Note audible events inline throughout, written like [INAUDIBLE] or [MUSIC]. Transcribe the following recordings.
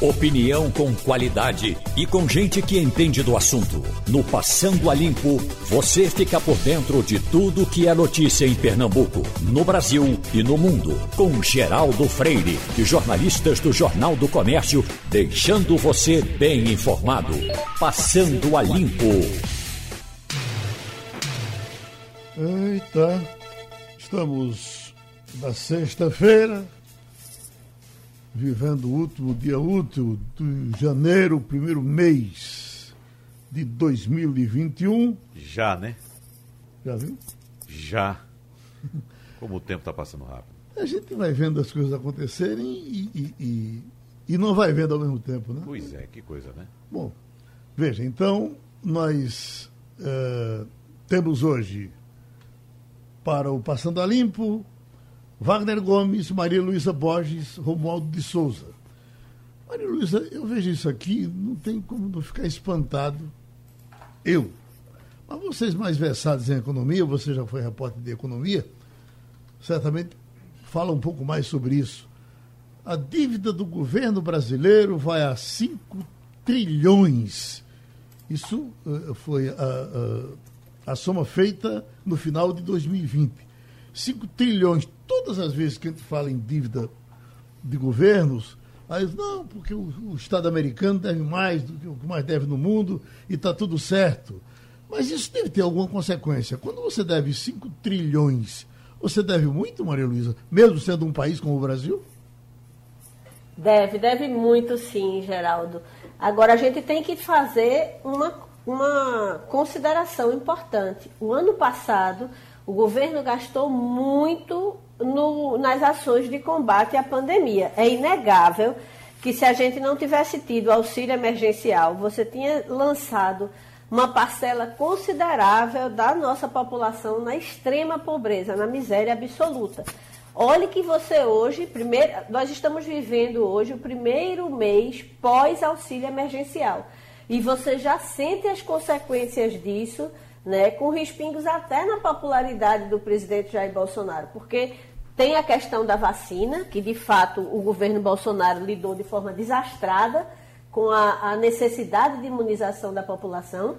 Opinião com qualidade e com gente que entende do assunto. No Passando a Limpo, você fica por dentro de tudo que é notícia em Pernambuco, no Brasil e no mundo. Com Geraldo Freire e jornalistas do Jornal do Comércio, deixando você bem informado. Passando a Limpo. Eita, estamos na sexta-feira vivendo o último dia útil de janeiro, primeiro mês de 2021. Já, né? Já viu? Já. Como o tempo está passando rápido. A gente vai vendo as coisas acontecerem e, e, e, e, não vai vendo ao mesmo tempo, né? Pois é, que coisa, né? Bom, veja, então nós uh, temos hoje para o Passando a Limpo Wagner Gomes, Maria Luísa Borges, Romualdo de Souza. Maria Luísa, eu vejo isso aqui, não tem como não ficar espantado. Eu. Mas vocês mais versados em economia, você já foi repórter de economia, certamente fala um pouco mais sobre isso. A dívida do governo brasileiro vai a 5 trilhões. Isso uh, foi a, a, a soma feita no final de 2020. 5 trilhões todas as vezes que a gente fala em dívida de governos, aí não, porque o, o Estado americano deve mais do que o que mais deve no mundo e está tudo certo. Mas isso deve ter alguma consequência. Quando você deve 5 trilhões, você deve muito, Maria Luísa, mesmo sendo um país como o Brasil? Deve, deve muito sim, Geraldo. Agora a gente tem que fazer uma, uma consideração importante. O ano passado, o governo gastou muito no, nas ações de combate à pandemia. É inegável que se a gente não tivesse tido auxílio emergencial, você tinha lançado uma parcela considerável da nossa população na extrema pobreza, na miséria absoluta. Olhe que você hoje, primeiro, nós estamos vivendo hoje o primeiro mês pós auxílio emergencial. E você já sente as consequências disso, né, com respingos até na popularidade do presidente Jair Bolsonaro, porque tem a questão da vacina, que de fato o governo Bolsonaro lidou de forma desastrada com a, a necessidade de imunização da população,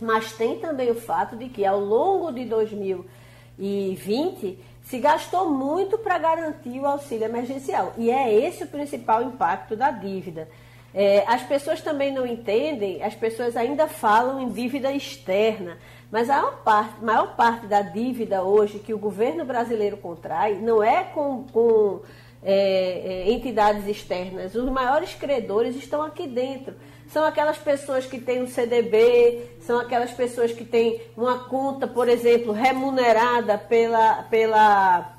mas tem também o fato de que ao longo de 2020 se gastou muito para garantir o auxílio emergencial. E é esse o principal impacto da dívida. É, as pessoas também não entendem, as pessoas ainda falam em dívida externa. Mas a maior parte, maior parte da dívida hoje que o governo brasileiro contrai não é com, com é, é, entidades externas. Os maiores credores estão aqui dentro. São aquelas pessoas que têm um CDB, são aquelas pessoas que têm uma conta, por exemplo, remunerada pela, pela,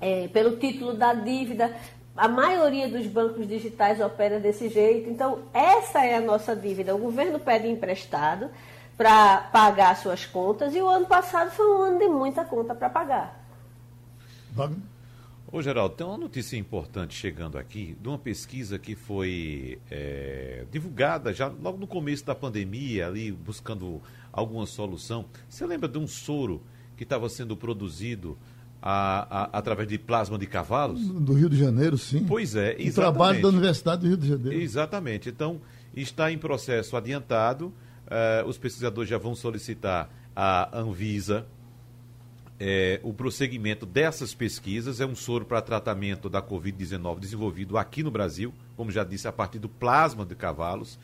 é, pelo título da dívida. A maioria dos bancos digitais opera desse jeito. Então, essa é a nossa dívida. O governo pede emprestado para pagar suas contas e o ano passado foi um ano de muita conta para pagar. Ô Geraldo, tem uma notícia importante chegando aqui de uma pesquisa que foi é, divulgada já logo no começo da pandemia, ali buscando alguma solução. Você lembra de um soro que estava sendo produzido a, a, através de plasma de cavalos? Do Rio de Janeiro, sim. Pois é, exatamente. O trabalho da Universidade do Rio de Janeiro. Exatamente. Então, está em processo adiantado. Uh, os pesquisadores já vão solicitar à Anvisa é, o prosseguimento dessas pesquisas. É um soro para tratamento da Covid-19 desenvolvido aqui no Brasil, como já disse, a partir do plasma de cavalos,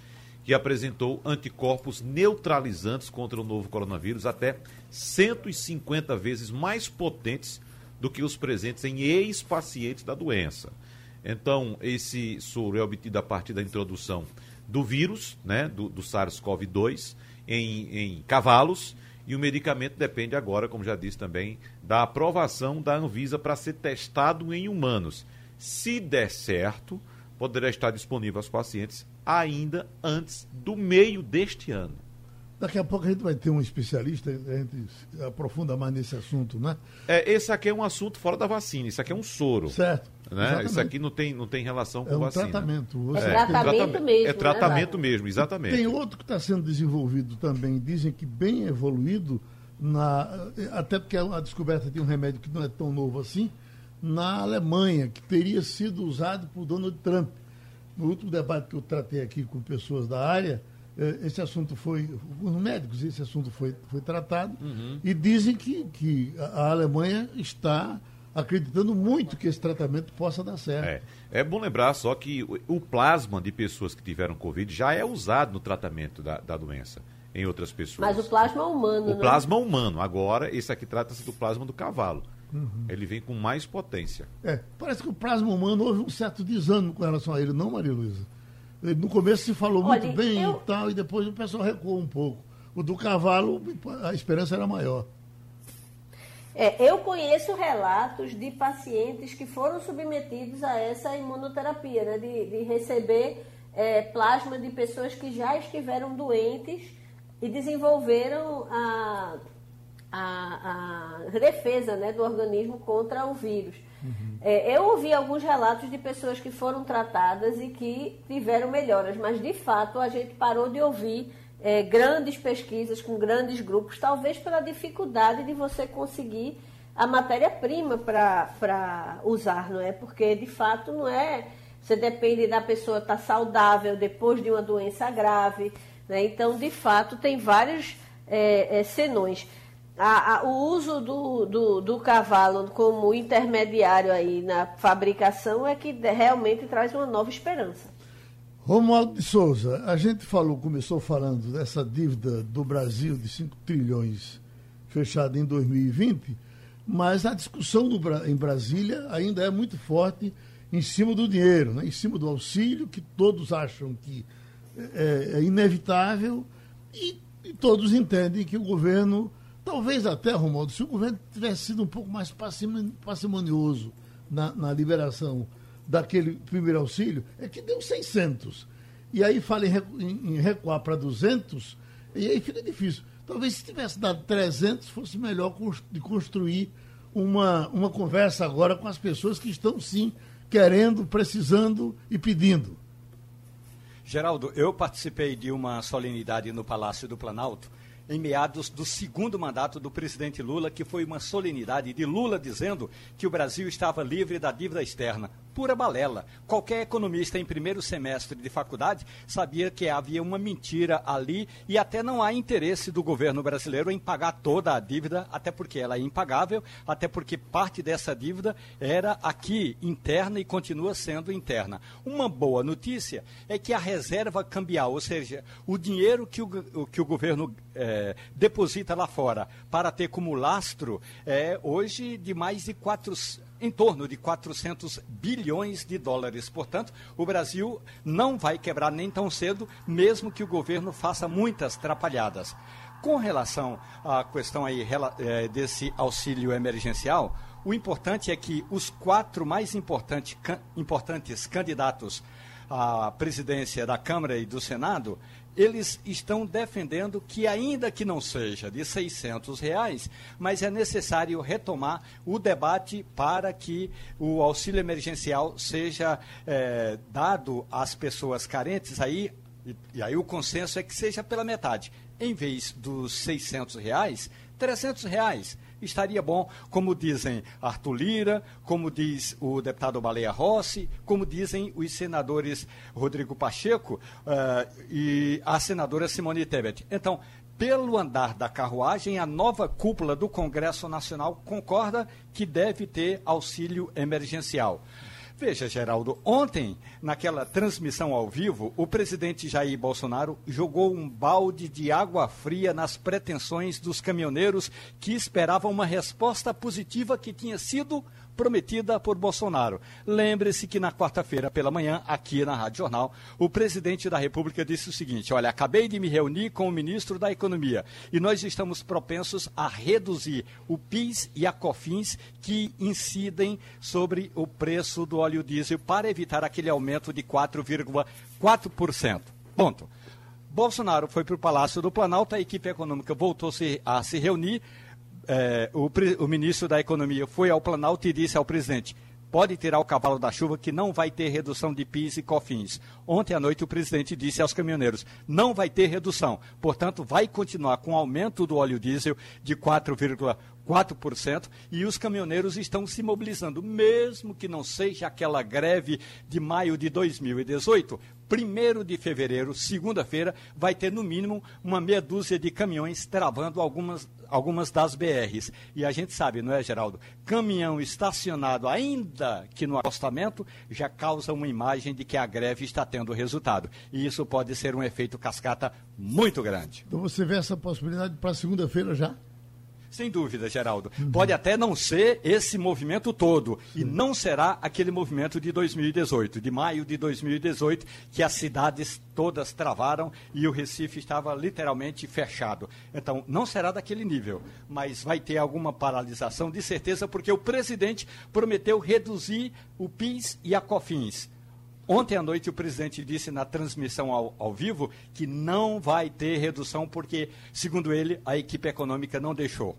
que apresentou anticorpos neutralizantes contra o novo coronavírus, até 150 vezes mais potentes do que os presentes em ex-pacientes da doença. Então, esse soro é obtido a partir da introdução do vírus, né, do, do SARS-CoV-2, em, em cavalos. E o medicamento depende agora, como já disse também, da aprovação da Anvisa para ser testado em humanos. Se der certo, poderá estar disponível aos pacientes ainda antes do meio deste ano. Daqui a pouco a gente vai ter um especialista, a gente aprofunda mais nesse assunto, né? É, esse aqui é um assunto fora da vacina, isso aqui é um soro. Certo. Né? Isso aqui não tem, não tem relação com é um vacina. Tratamento. É, é tratamento mesmo. É tratamento né, mesmo, exatamente. Tem outro que está sendo desenvolvido também, dizem que bem evoluído, na, até porque é a descoberta de um remédio que não é tão novo assim, na Alemanha, que teria sido usado por Donald Trump. no último debate que eu tratei aqui com pessoas da área, eh, esse assunto foi, com os médicos, esse assunto foi, foi tratado, uhum. e dizem que, que a Alemanha está acreditando muito que esse tratamento possa dar certo. É, é bom lembrar só que o, o plasma de pessoas que tiveram Covid já é usado no tratamento da, da doença em outras pessoas. Mas o plasma humano, O né? plasma humano. Agora, esse aqui trata-se do plasma do cavalo. Uhum. Ele vem com mais potência. É, parece que o plasma humano houve um certo desânimo com relação a ele, não, Maria Luísa? No começo se falou Olha, muito bem eu... e tal, e depois o pessoal recuou um pouco. O do cavalo, a esperança era maior. É, eu conheço relatos de pacientes que foram submetidos a essa imunoterapia, né, de, de receber é, plasma de pessoas que já estiveram doentes e desenvolveram a, a, a defesa né, do organismo contra o vírus. Uhum. É, eu ouvi alguns relatos de pessoas que foram tratadas e que tiveram melhoras, mas de fato a gente parou de ouvir é, grandes pesquisas com grandes grupos, talvez pela dificuldade de você conseguir a matéria-prima para usar, não é? Porque de fato não é. Você depende da pessoa estar tá saudável depois de uma doença grave, né? Então, de fato, tem vários é, é, senões a, a, o uso do, do, do, cavalo como intermediário aí na fabricação é que realmente traz uma nova esperança. Romualdo de Souza, a gente falou, começou falando dessa dívida do Brasil de 5 trilhões fechada em 2020, mas a discussão do, em Brasília ainda é muito forte em cima do dinheiro, né? em cima do auxílio, que todos acham que é, é inevitável e, e todos entendem que o governo Talvez até, Romualdo, se o governo tivesse sido um pouco mais parcimonioso na, na liberação daquele primeiro auxílio, é que deu 600. E aí fala em, recuar para 200, e aí fica difícil. Talvez se tivesse dado 300, fosse melhor de construir uma, uma conversa agora com as pessoas que estão, sim, querendo, precisando e pedindo. Geraldo, eu participei de uma solenidade no Palácio do Planalto em meados do segundo mandato do presidente Lula, que foi uma solenidade de Lula dizendo que o Brasil estava livre da dívida externa pura balela. Qualquer economista em primeiro semestre de faculdade sabia que havia uma mentira ali e até não há interesse do governo brasileiro em pagar toda a dívida, até porque ela é impagável, até porque parte dessa dívida era aqui interna e continua sendo interna. Uma boa notícia é que a reserva cambial, ou seja, o dinheiro que o, que o governo é, deposita lá fora para ter como lastro, é hoje de mais de 400 em torno de 400 bilhões de dólares. Portanto, o Brasil não vai quebrar nem tão cedo, mesmo que o governo faça muitas trapalhadas. Com relação à questão aí é, desse auxílio emergencial, o importante é que os quatro mais importante, importantes candidatos à presidência da Câmara e do Senado eles estão defendendo que, ainda que não seja de 600 reais, mas é necessário retomar o debate para que o auxílio emergencial seja é, dado às pessoas carentes. Aí, e, e aí o consenso é que seja pela metade. Em vez dos 600 reais, 300 reais estaria bom, como dizem Arthur Lira, como diz o deputado Baleia Rossi, como dizem os senadores Rodrigo Pacheco uh, e a senadora Simone Tebet. Então, pelo andar da carruagem, a nova cúpula do Congresso Nacional concorda que deve ter auxílio emergencial. Veja, Geraldo, ontem, naquela transmissão ao vivo, o presidente Jair Bolsonaro jogou um balde de água fria nas pretensões dos caminhoneiros que esperavam uma resposta positiva que tinha sido prometida por Bolsonaro. Lembre-se que na quarta-feira pela manhã, aqui na Rádio Jornal, o presidente da República disse o seguinte: Olha, acabei de me reunir com o ministro da Economia e nós estamos propensos a reduzir o PIS e a COFINS que incidem sobre o preço do óleo diesel para evitar aquele aumento de 4,4%. Ponto. Bolsonaro foi para o Palácio do Planalto, a equipe econômica voltou a se reunir é, o, o, ministro da Economia foi ao Planalto e disse ao presidente: pode tirar o cavalo da chuva que não vai ter redução de PIS e COFINS. Ontem à noite o presidente disse aos caminhoneiros, não vai ter redução. Portanto, vai continuar com aumento do óleo diesel de 4,1%. 4%, e os caminhoneiros estão se mobilizando, mesmo que não seja aquela greve de maio de 2018. Primeiro de fevereiro, segunda-feira, vai ter no mínimo uma meia dúzia de caminhões travando algumas, algumas das BRs. E a gente sabe, não é, Geraldo? Caminhão estacionado, ainda que no acostamento, já causa uma imagem de que a greve está tendo resultado. E isso pode ser um efeito cascata muito grande. Então você vê essa possibilidade para segunda-feira já? Sem dúvida, Geraldo. Uhum. Pode até não ser esse movimento todo, Sim. e não será aquele movimento de 2018, de maio de 2018, que as cidades todas travaram e o Recife estava literalmente fechado. Então, não será daquele nível, mas vai ter alguma paralisação, de certeza, porque o presidente prometeu reduzir o PIS e a COFINS. Ontem à noite o presidente disse na transmissão ao, ao, vivo que não vai ter redução porque, segundo ele, a equipe econômica não deixou.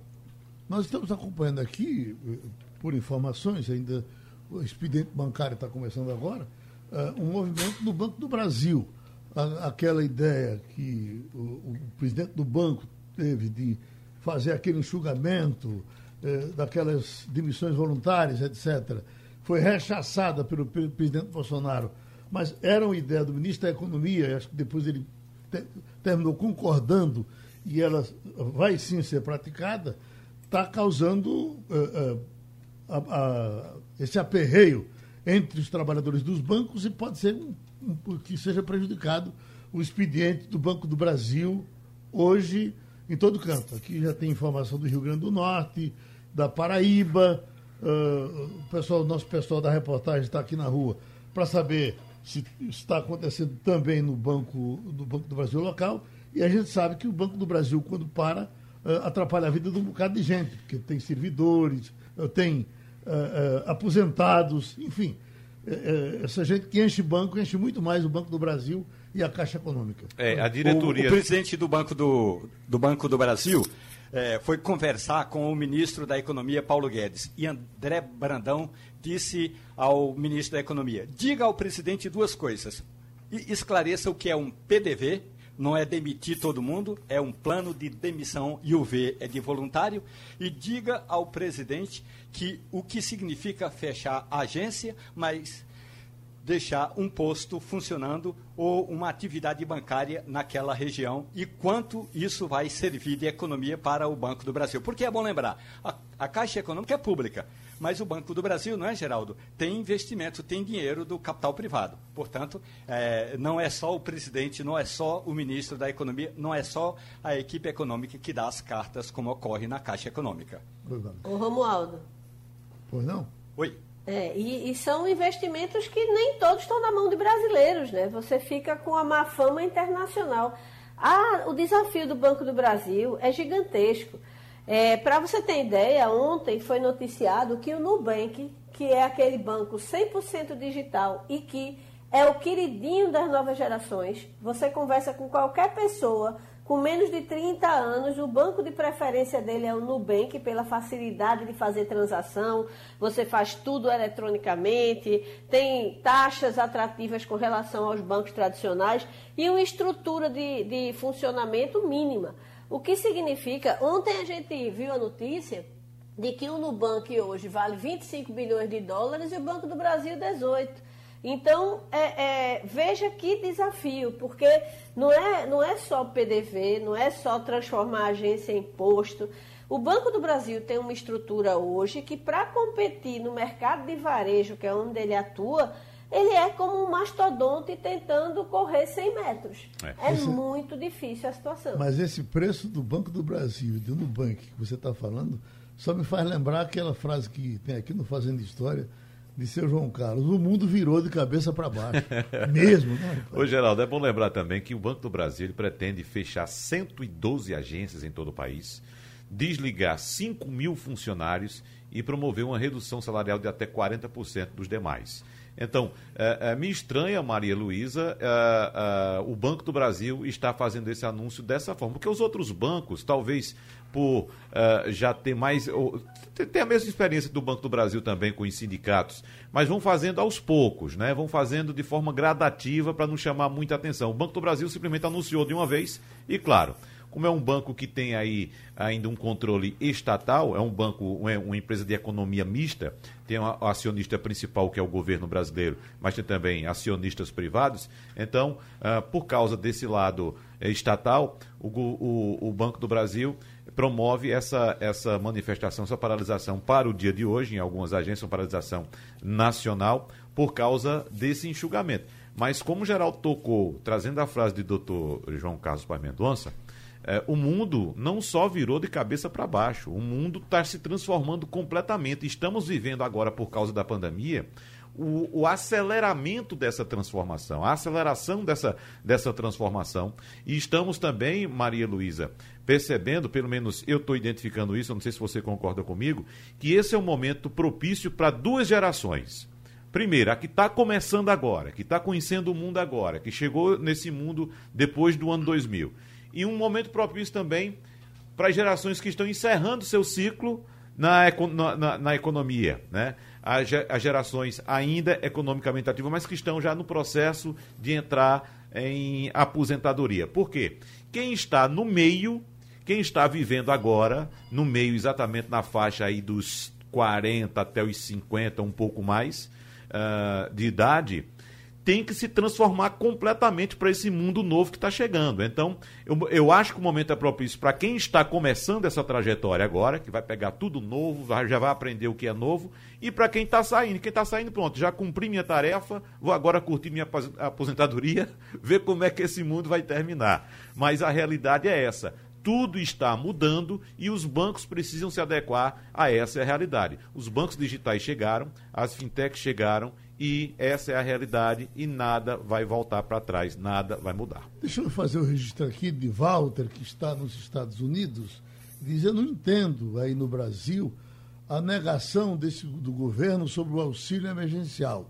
Nós estamos acompanhando aqui, eh, por informações, ainda o expediente bancário está começando agora, uh, um movimento do Banco do Brasil. A, aquela ideia que o, o, presidente do banco teve de fazer aquele enxugamento uh, daquelas demissões voluntárias, etc., foi rechaçada pelo, pelo presidente Bolsonaro, mas era uma ideia do ministro da Economia, acho que depois ele te, terminou concordando e ela vai sim ser praticada, está causando uh, uh, a, a, esse aperreio entre os trabalhadores dos bancos e pode ser um, um, que seja prejudicado o expediente do Banco do Brasil hoje em todo canto. Aqui já tem informação do Rio Grande do Norte, da Paraíba, Uh, o pessoal, nosso pessoal da reportagem está aqui na rua para saber se está acontecendo também no Banco, do Banco do Brasil local. E a gente sabe que o Banco do Brasil, quando para, atrapalha a vida de um bocado de gente, porque tem servidores, uh, tem aposentados, enfim. essa gente que enche banco, enche muito mais o Banco do Brasil e a Caixa Econômica. É, a diretoria. O, o presidente do Banco do, do Banco do Brasil é, foi conversar com o ministro da Economia, Paulo Guedes. E André Brandão disse ao ministro da Economia: diga ao presidente duas coisas. E esclareça o que é um PDV, não é demitir todo mundo, é um plano de demissão e o V é de voluntário. E diga ao presidente que o que significa fechar a agência, mas deixar um posto funcionando ou uma atividade bancária naquela região e quanto isso vai servir de economia para o Banco do Brasil. Porque é bom lembrar, a, a Caixa Econômica é pública, mas o Banco do Brasil, não é, Geraldo? Tem investimento, tem dinheiro do capital privado. Portanto, é, não é só o presidente, não é só o ministro da Economia, não é só a equipe econômica que dá as cartas, como ocorre na Caixa Econômica. Ô, Romualdo. Pois não? Oi. É, e, e, são investimentos que nem todos estão na mão de brasileiros, né? Você fica com a má fama internacional. Ah, o desafio do Banco do Brasil é gigantesco. É, Para você ter ideia, ontem foi noticiado que o Nubank, que é aquele banco 100% digital e que é o queridinho das novas gerações, você conversa com qualquer pessoa com menos de 30 anos, o banco de preferência dele é o Nubank, pela facilidade de fazer transação. Você faz tudo eletronicamente, tem taxas atrativas com relação aos bancos tradicionais e uma estrutura de, de funcionamento mínima. O que significa, ontem a gente viu a notícia de que o Nubank hoje vale 25 bilhões de dólares e o Banco do Brasil 18. Então, é, é, veja que desafio, porque não é, não é só PDV, não é só transformar a agência em posto. O Banco do Brasil tem uma estrutura hoje que, para competir no mercado de varejo, que é onde ele atua, ele é como um mastodonte tentando correr 100 metros. É, é esse, muito difícil a situação. Mas esse preço do Banco do Brasil e do Nubank que você está falando, só me faz lembrar aquela frase que tem aqui no Fazendo História, de seu João Carlos. O mundo virou de cabeça para baixo. [LAUGHS] Mesmo, né? Ô, Geraldo, é bom lembrar também que o Banco do Brasil pretende fechar 112 agências em todo o país, desligar 5 mil funcionários e promover uma redução salarial de até 40% dos demais. Então, é, é, me estranha, Maria Luísa, o Banco do Brasil está fazendo esse anúncio dessa forma, porque os outros bancos, talvez por já ter mais. Ter a mesma experiência do Banco do Brasil também com os sindicatos, mas vão fazendo aos poucos, né? Vão fazendo de forma gradativa para não chamar muita atenção. O Banco do Brasil simplesmente anunciou de uma vez e, claro, como é um banco que tem aí ainda um controle estatal, é um banco, uma empresa de economia mista, tem o acionista principal que é o governo brasileiro, mas tem também acionistas privados. Então, uh, por causa desse lado eh, estatal, o, o, o Banco do Brasil promove essa, essa manifestação, essa paralisação para o dia de hoje, em algumas agências, uma paralisação nacional, por causa desse enxugamento. Mas como o Geraldo tocou, trazendo a frase de doutor João Carlos Pai Mendonça, é, o mundo não só virou de cabeça para baixo, o mundo está se transformando completamente. Estamos vivendo agora, por causa da pandemia, o, o, aceleramento dessa transformação, a aceleração dessa, dessa transformação. E estamos também, Maria Luísa, percebendo, pelo menos eu estou identificando isso, não sei se você concorda comigo, que esse é um momento propício para duas gerações. Primeiro, a que está começando agora, que está conhecendo o mundo agora, que chegou nesse mundo depois do ano 2000 e um momento propício também para gerações que estão encerrando seu ciclo na, na, na economia, né? As, as gerações ainda economicamente ativas, mas que estão já no processo de entrar em aposentadoria. Por quê? Quem está no meio, quem está vivendo agora, no meio exatamente na faixa aí dos 40 até os 50, um pouco mais uh, de idade, tem que se transformar completamente para esse mundo novo que está chegando. Então, eu, eu acho que o momento é propício para quem está começando essa trajetória agora, que vai pegar tudo novo, já vai aprender o que é novo, e para quem está saindo. Quem está saindo, pronto, já cumpri minha tarefa, vou agora curtir minha aposentadoria, [LAUGHS] ver como é que esse mundo vai terminar. Mas a realidade é essa tudo está mudando e os bancos precisam se adequar a essa realidade. Os bancos digitais chegaram, as fintechs chegaram e essa é a realidade e nada vai voltar para trás, nada vai mudar. Deixa eu fazer o registro aqui de Walter, que está nos Estados Unidos, diz, eu não entendo aí no Brasil a negação desse, do governo sobre o auxílio emergencial.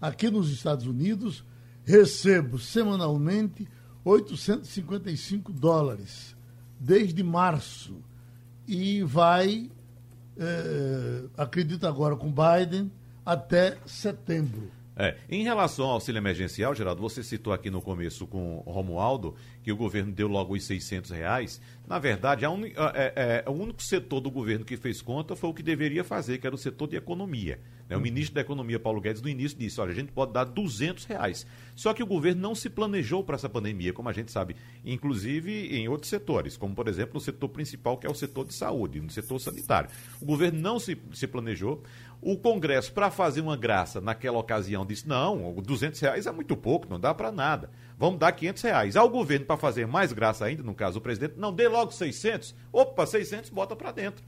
Aqui nos Estados Unidos, recebo semanalmente 855 dólares, desde março, e vai, é, acredito agora com Biden, até setembro. É, em relação ao auxílio emergencial, Geraldo, você citou aqui no começo com o Romualdo que o governo deu logo os 600 reais. Na verdade, un... é, é, o único setor do governo que fez conta foi o que deveria fazer, que era o setor de economia. Né? O ministro da Economia, Paulo Guedes, no início disse, olha, a gente pode dar 200 reais. Só que o governo não se planejou para essa pandemia, como a gente sabe, inclusive em outros setores, como, por exemplo, no setor principal, que é o setor de saúde, no setor sanitário. O governo não se, se planejou. O Congresso, para fazer uma graça naquela ocasião, disse: não, 200 reais é muito pouco, não dá para nada. Vamos dar 500 reais. Ao governo, para fazer mais graça ainda, no caso o presidente, não, dê logo 600. Opa, 600, bota para dentro.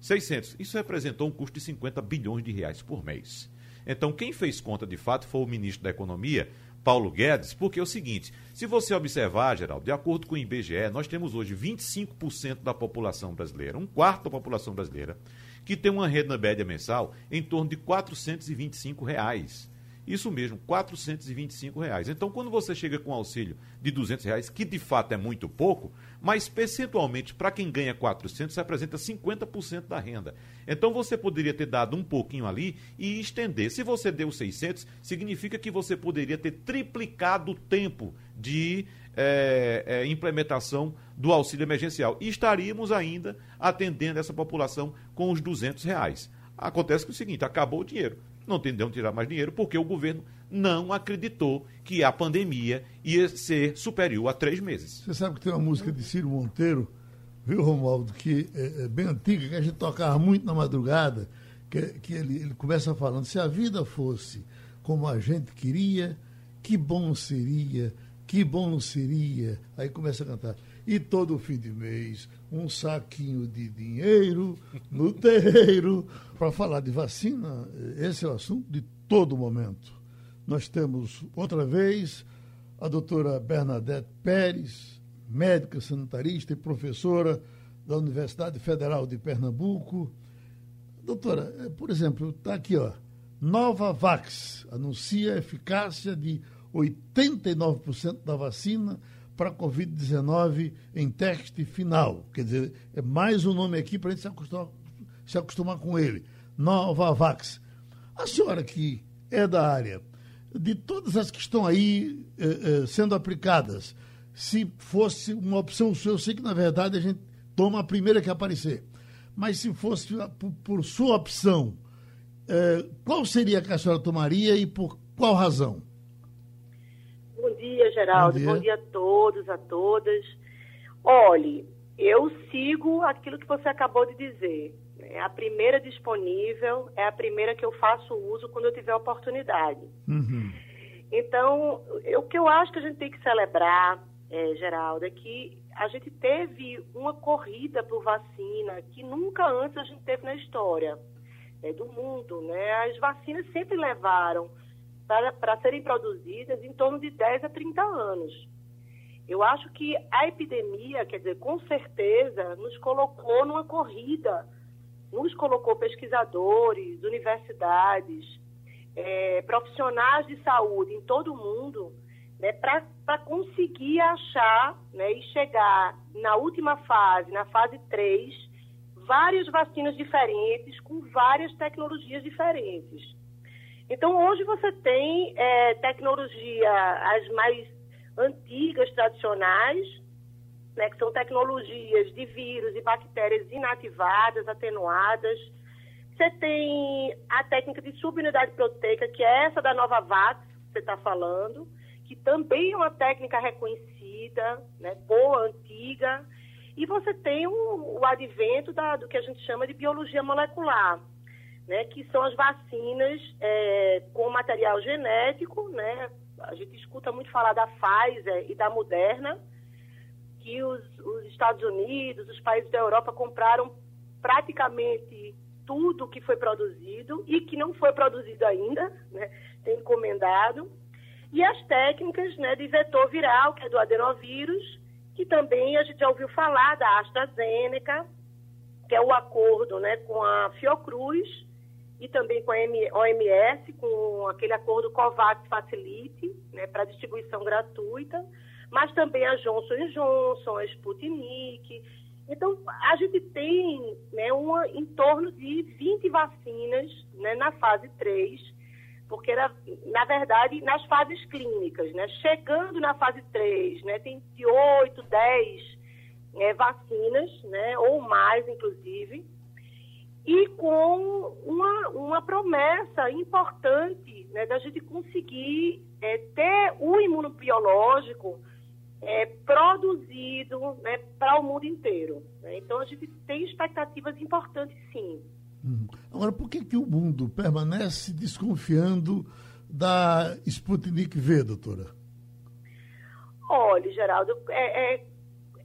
600. Isso representou um custo de 50 bilhões de reais por mês. Então, quem fez conta de fato foi o ministro da Economia, Paulo Guedes, porque é o seguinte: se você observar, Geraldo, de acordo com o IBGE, nós temos hoje 25% da população brasileira, um quarto da população brasileira, que tem uma renda média mensal em torno de 425 reais. Isso mesmo, 425 reais. Então, quando você chega com um auxílio de 200 reais, que de fato é muito pouco, mas percentualmente, para quem ganha 400, representa 50% da renda. Então, você poderia ter dado um pouquinho ali e estender. Se você deu 600, significa que você poderia ter triplicado o tempo de é, é, implementação do auxílio emergencial. E estaríamos ainda atendendo essa população com os 200 reais. Acontece que é o seguinte, acabou o dinheiro. Não onde tirar mais dinheiro porque o governo não acreditou que a pandemia ia ser superior a três meses. Você sabe que tem uma música de Ciro Monteiro, viu, Romualdo, que é, é bem antiga, que a gente tocava muito na madrugada, que, que ele, ele começa falando, se a vida fosse como a gente queria, que bom seria que bom seria. Aí começa a cantar. E todo fim de mês, um saquinho de dinheiro no [LAUGHS] terreiro. Para falar de vacina, esse é o assunto de todo momento. Nós temos, outra vez, a doutora Bernadette Pérez, médica sanitarista e professora da Universidade Federal de Pernambuco. Doutora, eh, por exemplo, está aqui, ó, Novavax anuncia a eficácia de 89% da vacina para a Covid-19 em teste final. Quer dizer, é mais um nome aqui para a gente se acostumar, se acostumar com ele. Novavax. A senhora que é da área, de todas as que estão aí eh, eh, sendo aplicadas, se fosse uma opção sua, eu sei que na verdade a gente toma a primeira que aparecer, mas se fosse por, por sua opção, eh, qual seria que a senhora tomaria e por qual razão? Geraldo. Bom dia, Bom dia a todos, a todas. Olhe, eu sigo aquilo que você acabou de dizer. É a primeira disponível, é a primeira que eu faço uso quando eu tiver oportunidade. Uhum. Então, o que eu acho que a gente tem que celebrar, é, Geraldo, é que a gente teve uma corrida por vacina que nunca antes a gente teve na história é, do mundo. Né? As vacinas sempre levaram para serem produzidas em torno de 10 a 30 anos. Eu acho que a epidemia, quer dizer, com certeza, nos colocou numa corrida nos colocou pesquisadores, universidades, é, profissionais de saúde em todo o mundo né, para conseguir achar né, e chegar na última fase, na fase 3, várias vacinas diferentes, com várias tecnologias diferentes. Então, hoje você tem é, tecnologia, as mais antigas, tradicionais, né, que são tecnologias de vírus e bactérias inativadas, atenuadas. Você tem a técnica de subunidade proteica, que é essa da Nova Vax, que você está falando, que também é uma técnica reconhecida, né, boa, antiga. E você tem o, o advento da, do que a gente chama de biologia molecular, né, que são as vacinas é, com material genético. Né, a gente escuta muito falar da Pfizer e da Moderna, que os, os Estados Unidos, os países da Europa compraram praticamente tudo que foi produzido e que não foi produzido ainda, né, tem encomendado. E as técnicas né, de vetor viral, que é do adenovírus, que também a gente já ouviu falar da AstraZeneca, que é o acordo né, com a Fiocruz e também com a OMS, com aquele acordo COVAX Facility, né, para distribuição gratuita. Mas também a Johnson Johnson, a Sputnik. Então, a gente tem né, uma, em torno de 20 vacinas né, na fase 3, porque, era, na verdade, nas fases clínicas, né, chegando na fase 3, né, tem de 8, 10 é, vacinas, né, ou mais, inclusive, e com uma, uma promessa importante né, da gente conseguir é, ter o imunobiológico é, produzido né, para o mundo inteiro. Né? Então, a gente tem expectativas importantes, sim. Uhum. Agora, por que, que o mundo permanece desconfiando da Sputnik V, doutora? Olha, Geraldo, é, é,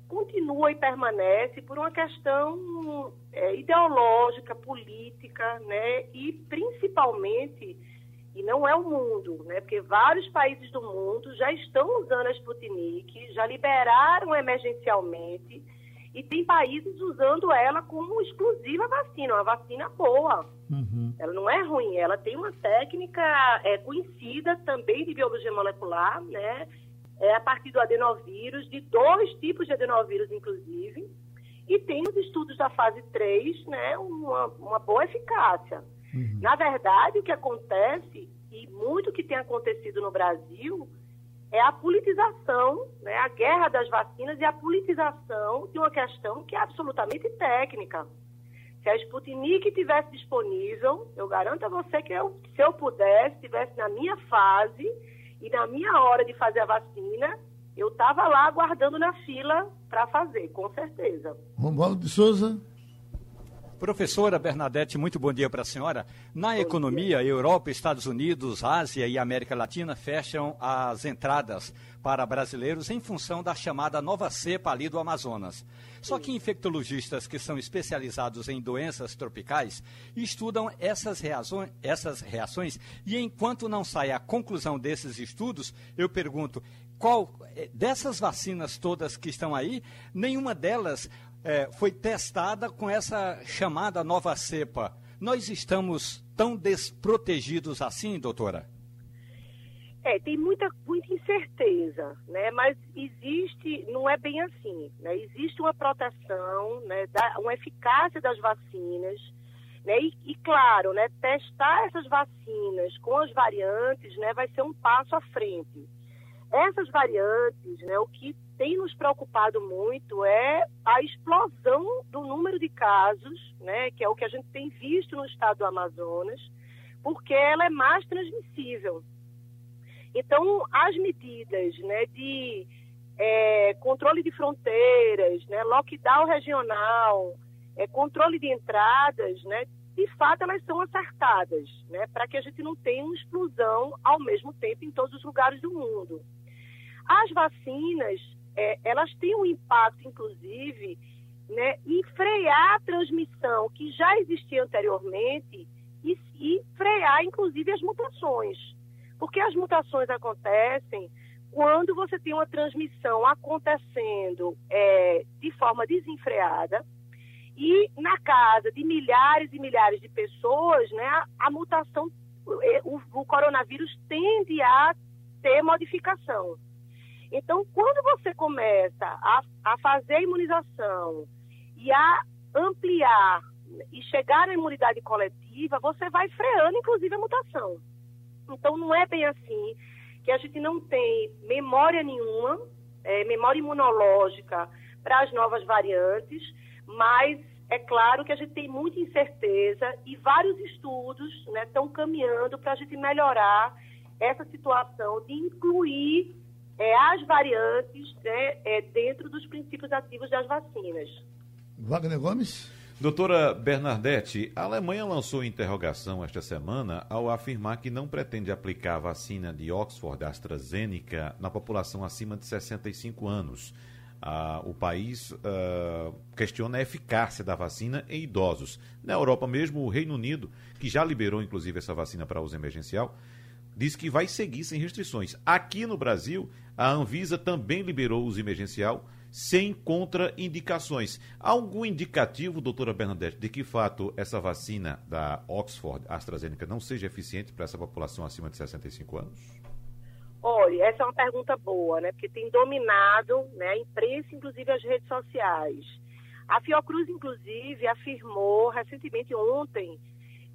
continua e permanece por uma questão é, ideológica, política, né, e principalmente e não é o mundo, né? Porque vários países do mundo já estão usando a Sputnik, já liberaram emergencialmente, e tem países usando ela como exclusiva vacina, uma vacina boa. Uhum. Ela não é ruim, ela tem uma técnica é, conhecida também de biologia molecular, né? É a partir do adenovírus, de dois tipos de adenovírus, inclusive, e tem os estudos da fase 3, né? Uma, uma boa eficácia. Uhum. Na verdade, o que acontece, e muito que tem acontecido no Brasil, é a politização, né, a guerra das vacinas e a politização de uma questão que é absolutamente técnica. Se a Sputnik tivesse disponível, eu garanto a você que eu, se eu pudesse, estivesse na minha fase e na minha hora de fazer a vacina, eu estava lá aguardando na fila para fazer, com certeza. Romualdo de Souza. Professora Bernadette, muito bom dia para a senhora. Na bom economia, dia. Europa, Estados Unidos, Ásia e América Latina fecham as entradas para brasileiros em função da chamada nova cepa ali do Amazonas. Só que infectologistas que são especializados em doenças tropicais estudam essas reações, essas reações e enquanto não sai a conclusão desses estudos, eu pergunto, qual eh, dessas vacinas todas que estão aí, nenhuma delas é, foi testada com essa chamada nova cepa. Nós estamos tão desprotegidos assim, doutora? É, tem muita, muita incerteza, né? Mas existe, não é bem assim, né? Existe uma proteção, né? Da, uma eficácia das vacinas, né? E, e, claro, né? Testar essas vacinas com as variantes, né? Vai ser um passo à frente. Essas variantes, né? O que tem nos preocupado muito é a explosão do número de casos, né? Que é o que a gente tem visto no estado do Amazonas, porque ela é mais transmissível. Então, as medidas né, de é, controle de fronteiras, né, lockdown regional, é, controle de entradas, né, de fato elas são acertadas, né, para que a gente não tenha uma explosão ao mesmo tempo em todos os lugares do mundo. As vacinas, é, elas têm um impacto, inclusive, né, em frear a transmissão que já existia anteriormente e, e frear, inclusive, as mutações. Porque as mutações acontecem quando você tem uma transmissão acontecendo é, de forma desenfreada e na casa de milhares e milhares de pessoas, né, a, a mutação, o, o coronavírus tende a ter modificação. Então, quando você começa a, a fazer a imunização e a ampliar e chegar à imunidade coletiva, você vai freando, inclusive, a mutação. Então, não é bem assim que a gente não tem memória nenhuma, é, memória imunológica para as novas variantes, mas é claro que a gente tem muita incerteza e vários estudos estão né, caminhando para a gente melhorar essa situação de incluir é, as variantes né, é, dentro dos princípios ativos das vacinas. Wagner Gomes? Doutora Bernadette, a Alemanha lançou interrogação esta semana ao afirmar que não pretende aplicar a vacina de Oxford AstraZeneca na população acima de 65 anos. Ah, o país ah, questiona a eficácia da vacina em idosos. Na Europa mesmo, o Reino Unido, que já liberou inclusive essa vacina para uso emergencial, diz que vai seguir sem restrições. Aqui no Brasil, a Anvisa também liberou o uso emergencial sem contraindicações. Algum indicativo, doutora Bernadette, de que fato essa vacina da Oxford AstraZeneca não seja eficiente para essa população acima de 65 anos? Olha, essa é uma pergunta boa, né? Porque tem dominado né, a imprensa, inclusive as redes sociais. A Fiocruz, inclusive, afirmou recentemente ontem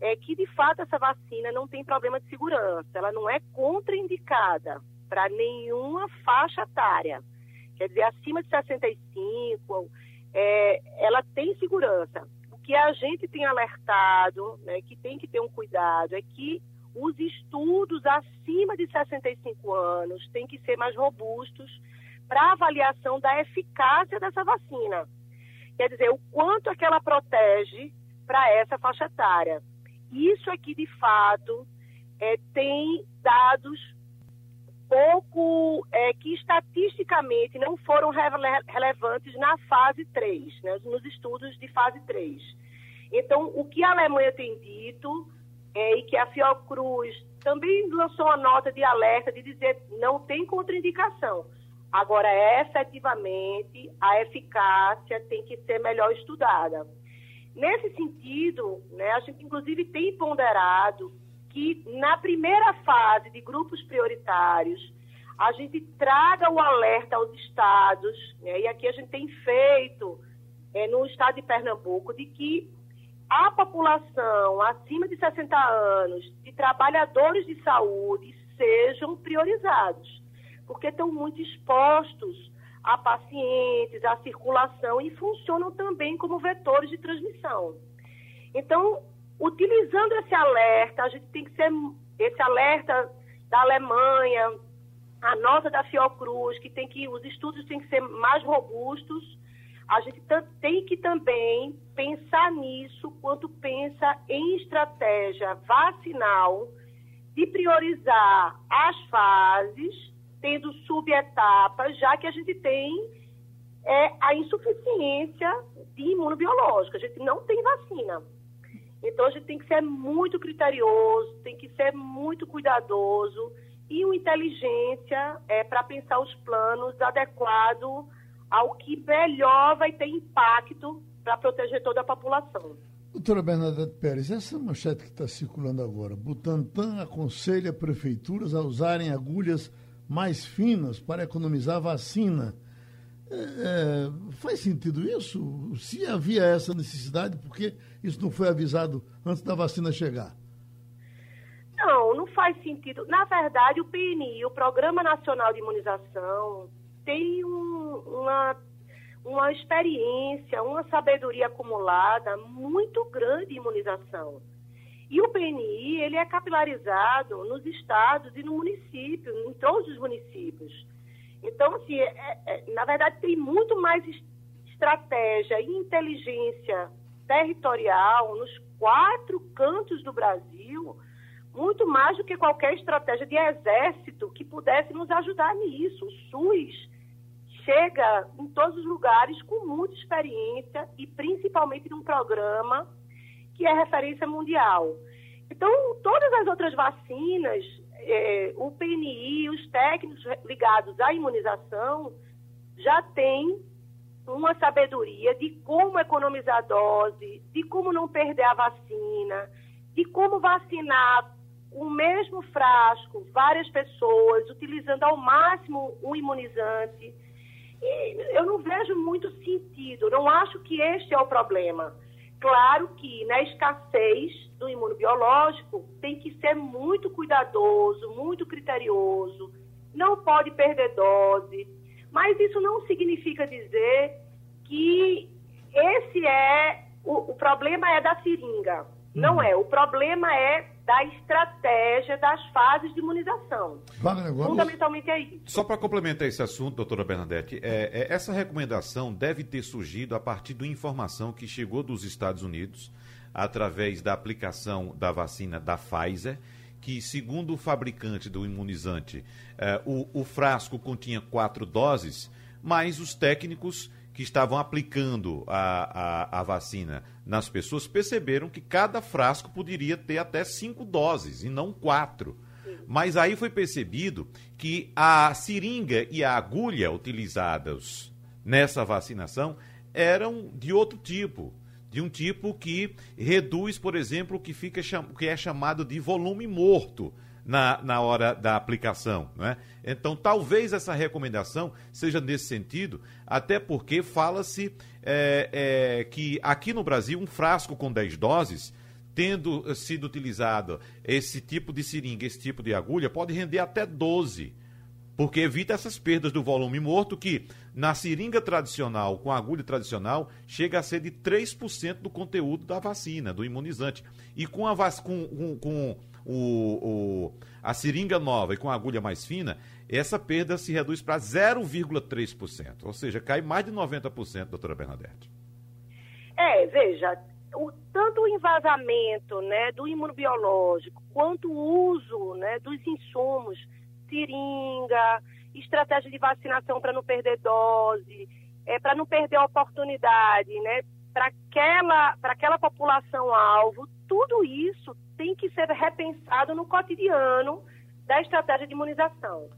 é, que de fato essa vacina não tem problema de segurança, ela não é contraindicada para nenhuma faixa etária. Quer dizer, acima de 65, é, ela tem segurança. O que a gente tem alertado, né, que tem que ter um cuidado, é que os estudos acima de 65 anos têm que ser mais robustos para avaliação da eficácia dessa vacina. Quer dizer, o quanto é que ela protege para essa faixa etária. Isso aqui, de fato, é, tem dados pouco é, que estatisticamente não foram relevantes na fase 3, né, nos estudos de fase 3. Então, o que a Alemanha tem dito é, e que a Fiocruz também lançou uma nota de alerta de dizer não tem contraindicação. Agora, efetivamente, a eficácia tem que ser melhor estudada. Nesse sentido, né, a gente inclusive tem ponderado que na primeira fase de grupos prioritários, a gente traga o alerta aos estados, né, e aqui a gente tem feito é, no estado de Pernambuco, de que a população acima de 60 anos, de trabalhadores de saúde, sejam priorizados, porque estão muito expostos a pacientes, à circulação e funcionam também como vetores de transmissão. Então, utilizando esse alerta, a gente tem que ser esse alerta da Alemanha, a nota da Fiocruz, que tem que os estudos têm que ser mais robustos. A gente tem que também pensar nisso quando pensa em estratégia vacinal de priorizar as fases, tendo subetapas, já que a gente tem é, a insuficiência de imunobiológica. A gente não tem vacina. Então a gente tem que ser muito criterioso, tem que ser muito cuidadoso e uma inteligência é, para pensar os planos adequados ao que melhor vai ter impacto para proteger toda a população. Doutora Bernadette Pérez, essa manchete que está circulando agora, Butantan aconselha prefeituras a usarem agulhas mais finas para economizar vacina. É, é, faz sentido isso? Se havia essa necessidade, por que isso não foi avisado antes da vacina chegar? Não, não faz sentido. Na verdade, o PNI, o Programa Nacional de Imunização, tem um, uma, uma experiência, uma sabedoria acumulada muito grande em imunização. E o PNI, ele é capilarizado nos estados e no município, em todos os municípios. Então, assim, é, é, na verdade, tem muito mais estratégia e inteligência territorial nos quatro cantos do Brasil, muito mais do que qualquer estratégia de exército que pudesse nos ajudar nisso. O SUS chega em todos os lugares com muita experiência e principalmente num programa que é referência mundial. Então, todas as outras vacinas, é, o PNI, os técnicos ligados à imunização, já têm uma sabedoria de como economizar dose, de como não perder a vacina, de como vacinar o mesmo frasco várias pessoas, utilizando ao máximo um imunizante. E eu não vejo muito sentido, não acho que este é o problema. Claro que na escassez do imunobiológico tem que ser muito cuidadoso, muito criterioso, não pode perder dose, mas isso não significa dizer que esse é o, o problema é da seringa. Não uhum. é. O problema é da estratégia das fases de imunização. Fundamentalmente é isso. Só para complementar esse assunto, doutora Bernadette, é, é, essa recomendação deve ter surgido a partir da informação que chegou dos Estados Unidos através da aplicação da vacina da Pfizer, que, segundo o fabricante do imunizante, é, o, o frasco continha quatro doses, mas os técnicos que estavam aplicando a, a, a, vacina nas pessoas perceberam que cada frasco poderia ter até cinco doses e não quatro. Mas aí foi percebido que a seringa e a agulha utilizadas nessa vacinação eram de outro tipo. De um tipo que reduz, por exemplo, o que, fica, que é chamado de volume morto na, na hora da aplicação. Né? Então, talvez essa recomendação seja nesse sentido, até porque fala-se é, é, que aqui no Brasil, um frasco com 10 doses, tendo sido utilizado esse tipo de seringa, esse tipo de agulha, pode render até 12 porque evita essas perdas do volume morto que na seringa tradicional, com agulha tradicional, chega a ser de 3% do conteúdo da vacina, do imunizante. E com a, com, com, com o, o, a seringa nova e com a agulha mais fina, essa perda se reduz para 0,3%. Ou seja, cai mais de 90%, doutora Bernadette. É, veja, o, tanto o envasamento né, do imunobiológico quanto o uso né, dos insumos, seringa, estratégia de vacinação para não perder dose, é, para não perder a oportunidade, né, para aquela, aquela população-alvo, tudo isso tem que ser repensado no cotidiano da estratégia de imunização.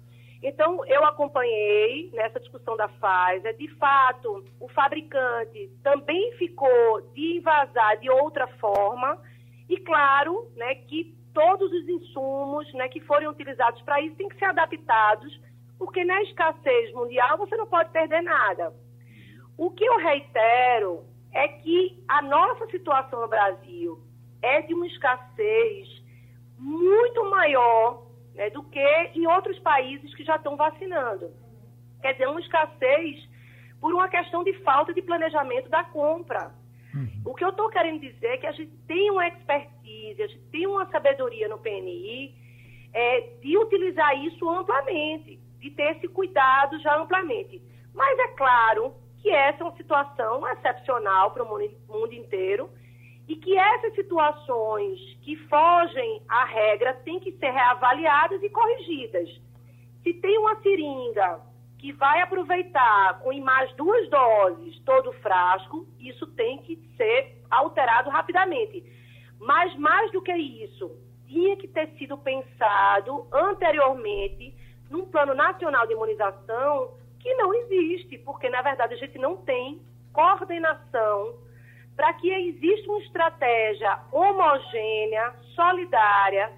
Então, eu acompanhei nessa discussão da Pfizer. De fato, o fabricante também ficou de invasar de outra forma. E, claro, né, que todos os insumos né, que forem utilizados para isso têm que ser adaptados, porque na escassez mundial você não pode perder nada. O que eu reitero é que a nossa situação no Brasil é de uma escassez muito maior né, do que em outros países que já estão vacinando. Quer dizer, uma escassez por uma questão de falta de planejamento da compra. Uhum. O que eu estou querendo dizer é que a gente tem uma expertise, a gente tem uma sabedoria no PNI é, de utilizar isso amplamente, de ter esse cuidado já amplamente. Mas é claro que essa é uma situação excepcional para o mundo, inteiro e que essas situações que fogem à regra têm que ser reavaliadas e corrigidas. Se tem uma seringa que vai aproveitar com mais duas doses todo o frasco, isso tem que ser alterado rapidamente. Mas mais do que isso, tinha que ter sido pensado anteriormente num plano nacional de imunização que não existe, porque na verdade a gente não tem coordenação para que exista uma estratégia homogênea, solidária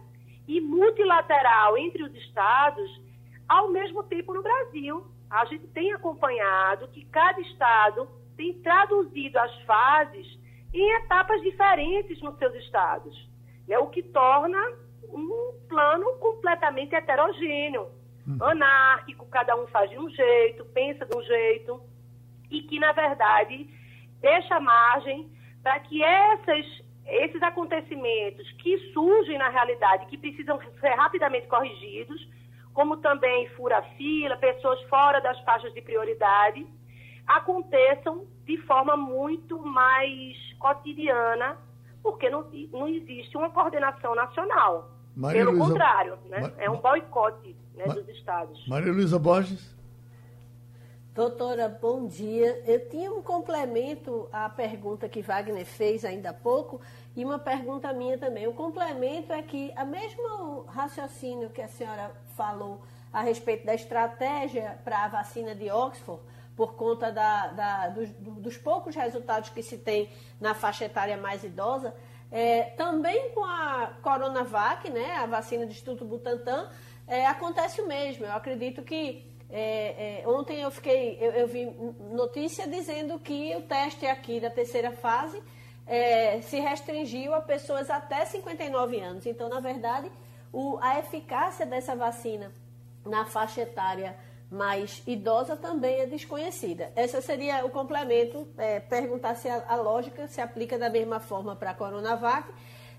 e multilateral entre os estados, ao mesmo tempo no Brasil. A gente tem acompanhado que cada estado tem traduzido as fases em etapas diferentes nos seus estados, né? o que torna um plano completamente heterogêneo, hum. anárquico, cada um faz de um jeito, pensa de um jeito, e que, na verdade, deixa margem para que essas, esses acontecimentos que surgem na realidade, que precisam ser rapidamente corrigidos, como também fura-fila, pessoas fora das faixas de prioridade, aconteçam de forma muito mais cotidiana, porque não, não existe uma coordenação nacional. Maria Pelo Luiza... contrário, né? é um boicote né, dos estados. Maria Luísa Borges. Doutora, bom dia. Eu tinha um complemento à pergunta que Wagner fez ainda há pouco e uma pergunta minha também. O complemento é que a mesmo raciocínio que a senhora falou a respeito da estratégia para a vacina de Oxford, por conta da, da, dos, dos, poucos resultados que se tem na faixa etária mais idosa, é, também com a Coronavac, né, a vacina do Instituto Butantan, é, acontece o mesmo. Eu acredito que é, é, ontem eu fiquei, eu, eu, vi notícia dizendo que o teste aqui da terceira fase é, se restringiu a pessoas até 59 anos. Então, na verdade, o, a eficácia dessa vacina na faixa etária mais idosa também é desconhecida. Esse seria o complemento, é, perguntar se a, a, lógica se aplica da mesma forma para a Coronavac.